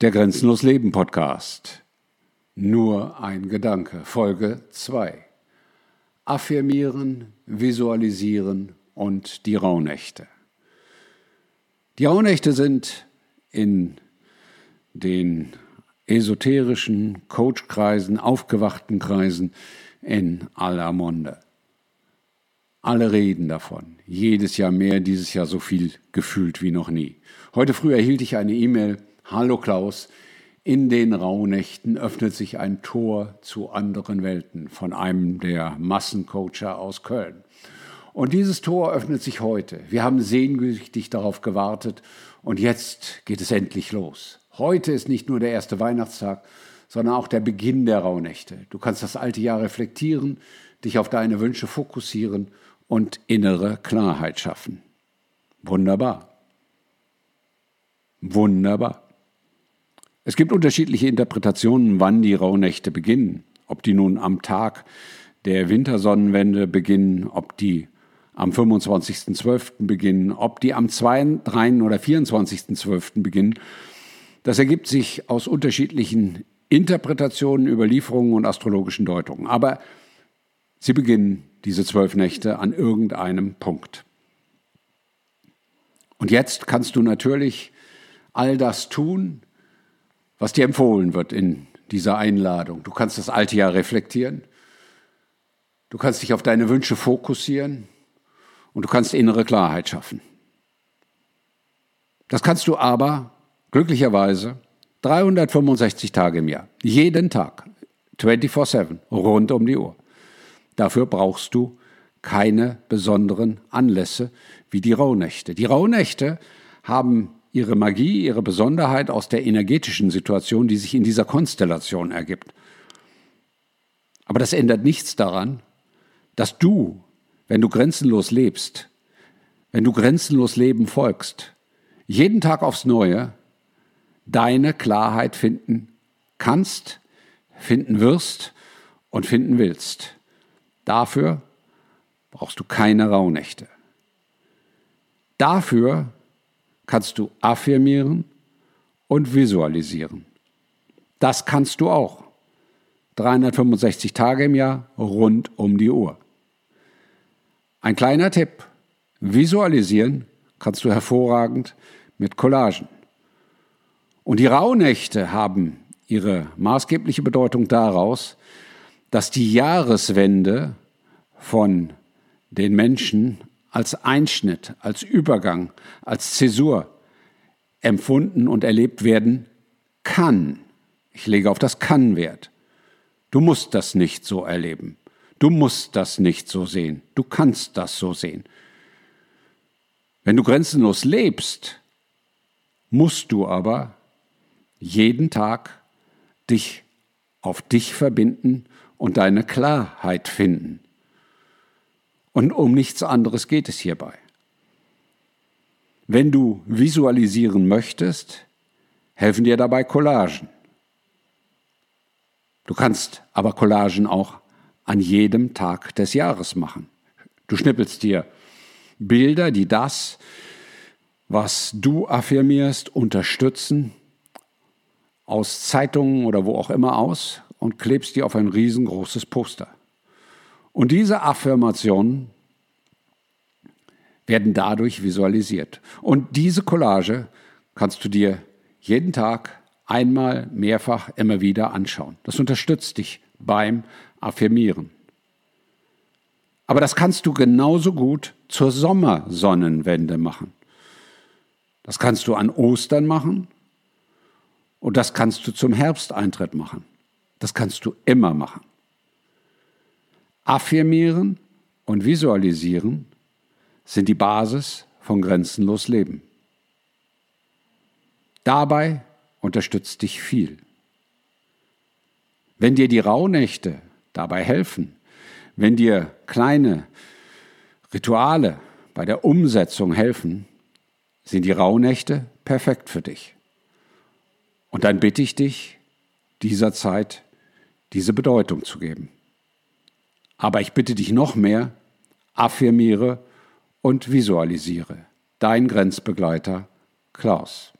Der Grenzenlos Leben Podcast. Nur ein Gedanke. Folge 2. Affirmieren, visualisieren und die Rauhnächte. Die Rauhnächte sind in den esoterischen Coachkreisen, aufgewachten Kreisen in aller Munde. Alle reden davon. Jedes Jahr mehr, dieses Jahr so viel gefühlt wie noch nie. Heute früh erhielt ich eine E-Mail Hallo Klaus, in den Rauhnächten öffnet sich ein Tor zu anderen Welten von einem der Massencoacher aus Köln. Und dieses Tor öffnet sich heute. Wir haben sehnsüchtig darauf gewartet und jetzt geht es endlich los. Heute ist nicht nur der erste Weihnachtstag, sondern auch der Beginn der Rauhnächte. Du kannst das alte Jahr reflektieren, dich auf deine Wünsche fokussieren und innere Klarheit schaffen. Wunderbar. Wunderbar. Es gibt unterschiedliche Interpretationen, wann die Rauhnächte beginnen. Ob die nun am Tag der Wintersonnenwende beginnen, ob die am 25.12. beginnen, ob die am 2., 3. oder 24.12. beginnen. Das ergibt sich aus unterschiedlichen Interpretationen, Überlieferungen und astrologischen Deutungen. Aber sie beginnen diese zwölf Nächte an irgendeinem Punkt. Und jetzt kannst du natürlich all das tun, was dir empfohlen wird in dieser Einladung. Du kannst das alte Jahr reflektieren. Du kannst dich auf deine Wünsche fokussieren und du kannst innere Klarheit schaffen. Das kannst du aber glücklicherweise 365 Tage im Jahr, jeden Tag, 24/7, rund um die Uhr. Dafür brauchst du keine besonderen Anlässe wie die Rauhnächte. Die Rauhnächte haben ihre Magie, ihre Besonderheit aus der energetischen Situation, die sich in dieser Konstellation ergibt. Aber das ändert nichts daran, dass du, wenn du grenzenlos lebst, wenn du grenzenlos Leben folgst, jeden Tag aufs Neue deine Klarheit finden kannst, finden wirst und finden willst. Dafür brauchst du keine Rauhnächte. Dafür kannst du affirmieren und visualisieren. Das kannst du auch. 365 Tage im Jahr rund um die Uhr. Ein kleiner Tipp. Visualisieren kannst du hervorragend mit Collagen. Und die Rauhnächte haben ihre maßgebliche Bedeutung daraus, dass die Jahreswende von den Menschen als Einschnitt, als Übergang, als Zäsur empfunden und erlebt werden kann. Ich lege auf das kann Wert. Du musst das nicht so erleben. Du musst das nicht so sehen. Du kannst das so sehen. Wenn du grenzenlos lebst, musst du aber jeden Tag dich auf dich verbinden und deine Klarheit finden. Und um nichts anderes geht es hierbei. Wenn du visualisieren möchtest, helfen dir dabei Collagen. Du kannst aber Collagen auch an jedem Tag des Jahres machen. Du schnippelst dir Bilder, die das, was du affirmierst, unterstützen, aus Zeitungen oder wo auch immer aus und klebst die auf ein riesengroßes Poster. Und diese Affirmationen werden dadurch visualisiert. Und diese Collage kannst du dir jeden Tag einmal, mehrfach, immer wieder anschauen. Das unterstützt dich beim Affirmieren. Aber das kannst du genauso gut zur Sommersonnenwende machen. Das kannst du an Ostern machen und das kannst du zum Herbsteintritt machen. Das kannst du immer machen. Affirmieren und visualisieren sind die Basis von grenzenlos Leben. Dabei unterstützt dich viel. Wenn dir die Rauhnächte dabei helfen, wenn dir kleine Rituale bei der Umsetzung helfen, sind die Rauhnächte perfekt für dich. Und dann bitte ich dich, dieser Zeit diese Bedeutung zu geben. Aber ich bitte dich noch mehr, affirmiere und visualisiere. Dein Grenzbegleiter Klaus.